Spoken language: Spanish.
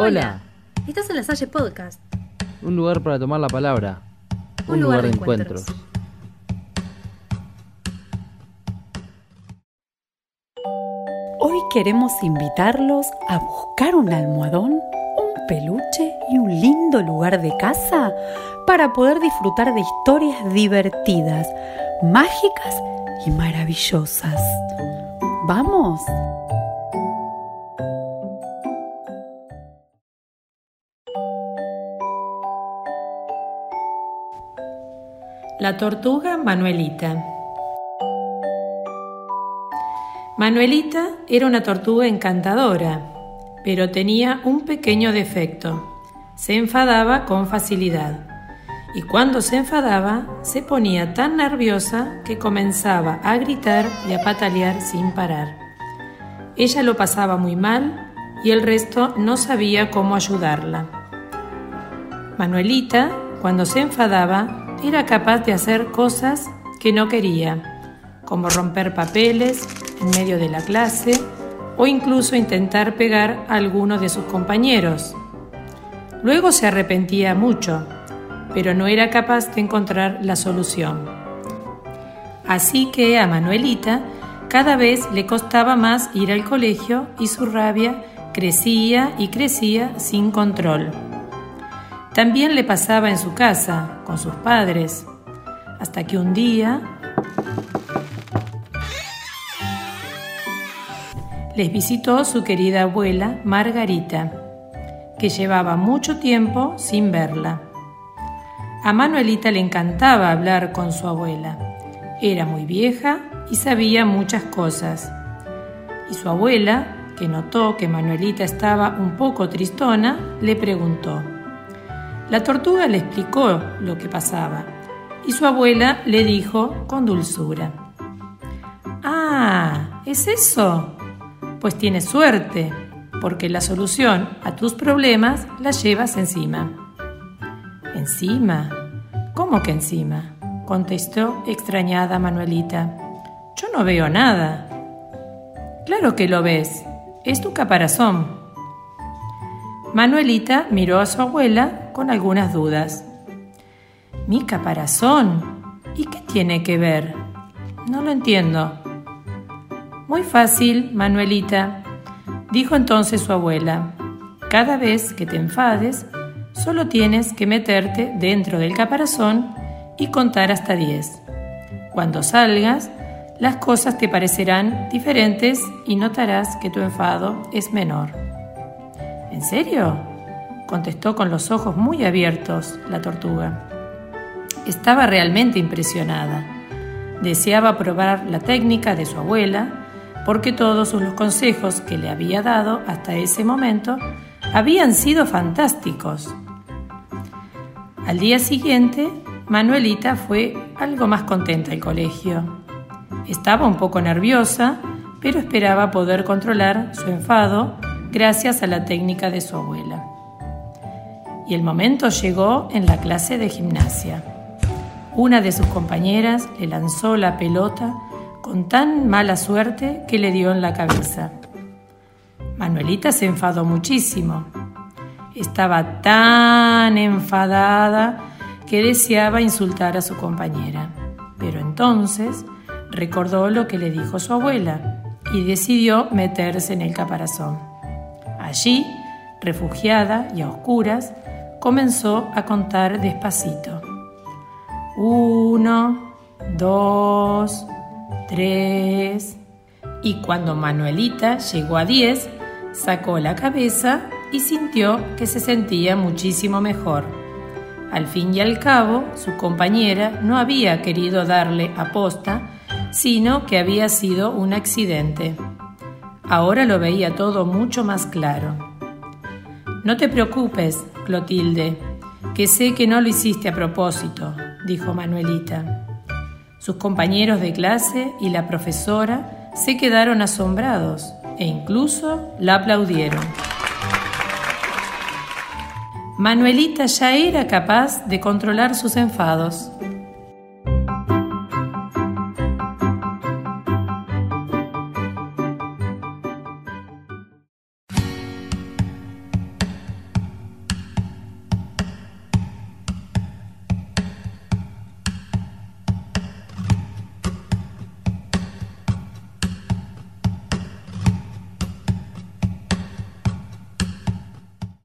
Hola. Estás en la Salle Podcast. Un lugar para tomar la palabra. Un, lugar, de encuentros. Hoy queremos invitarlos a buscar un almohadón, un peluche y un lindo lugar de casa para poder disfrutar de historias divertidas, mágicas y maravillosas. ¿Vamos? La tortuga Manuelita. Manuelita era una tortuga encantadora, pero tenía un pequeño defecto. Se enfadaba con facilidad. Y cuando se enfadaba, se ponía tan nerviosa que comenzaba a gritar y a patalear sin parar. Ella lo pasaba muy mal y el resto no sabía cómo ayudarla. Manuelita, cuando se enfadaba, era capaz de hacer cosas que no quería, como romper papeles en medio de la clase o incluso intentar pegar a alguno de sus compañeros. Luego se arrepentía mucho, pero no era capaz de encontrar la solución. Así que a Manuelita cada vez le costaba más ir al colegio y su rabia crecía y crecía sin control. También le pasaba en su casa, con sus padres, hasta que un día les visitó su querida abuela Margarita, que llevaba mucho tiempo sin verla. A Manuelita le encantaba hablar con su abuela. Era muy vieja y sabía muchas cosas. Y su abuela, que notó que Manuelita estaba un poco tristona, le preguntó, la tortuga le explicó lo que pasaba y su abuela le dijo con dulzura, Ah, ¿es eso? Pues tienes suerte, porque la solución a tus problemas la llevas encima. ¿Encima? ¿Cómo que encima? contestó extrañada Manuelita. Yo no veo nada. Claro que lo ves, es tu caparazón. Manuelita miró a su abuela con algunas dudas. ¿Mi caparazón? ¿Y qué tiene que ver? No lo entiendo. Muy fácil, Manuelita, dijo entonces su abuela. Cada vez que te enfades, solo tienes que meterte dentro del caparazón y contar hasta 10. Cuando salgas, las cosas te parecerán diferentes y notarás que tu enfado es menor. ¿En serio? Contestó con los ojos muy abiertos la tortuga. Estaba realmente impresionada. Deseaba probar la técnica de su abuela porque todos los consejos que le había dado hasta ese momento habían sido fantásticos. Al día siguiente, Manuelita fue algo más contenta al colegio. Estaba un poco nerviosa, pero esperaba poder controlar su enfado gracias a la técnica de su abuela y el momento llegó en la clase de gimnasia. Una de sus compañeras le lanzó la pelota con tan mala suerte que le dio en la cabeza. Manuelita se enfadó muchísimo. Estaba tan enfadada que deseaba insultar a su compañera. Pero entonces recordó lo que le dijo su abuela y decidió meterse en el caparazón. Allí, refugiada y a oscuras, comenzó a contar despacito. Uno, dos, tres. Y cuando Manuelita llegó a diez, sacó la cabeza y sintió que se sentía muchísimo mejor. Al fin y al cabo, su compañera no había querido darle aposta, sino que había sido un accidente. Ahora lo veía todo mucho más claro. No te preocupes, Clotilde, que sé que no lo hiciste a propósito, dijo Manuelita. Sus compañeros de clase y la profesora se quedaron asombrados e incluso la aplaudieron. Manuelita ya era capaz de controlar sus enfados.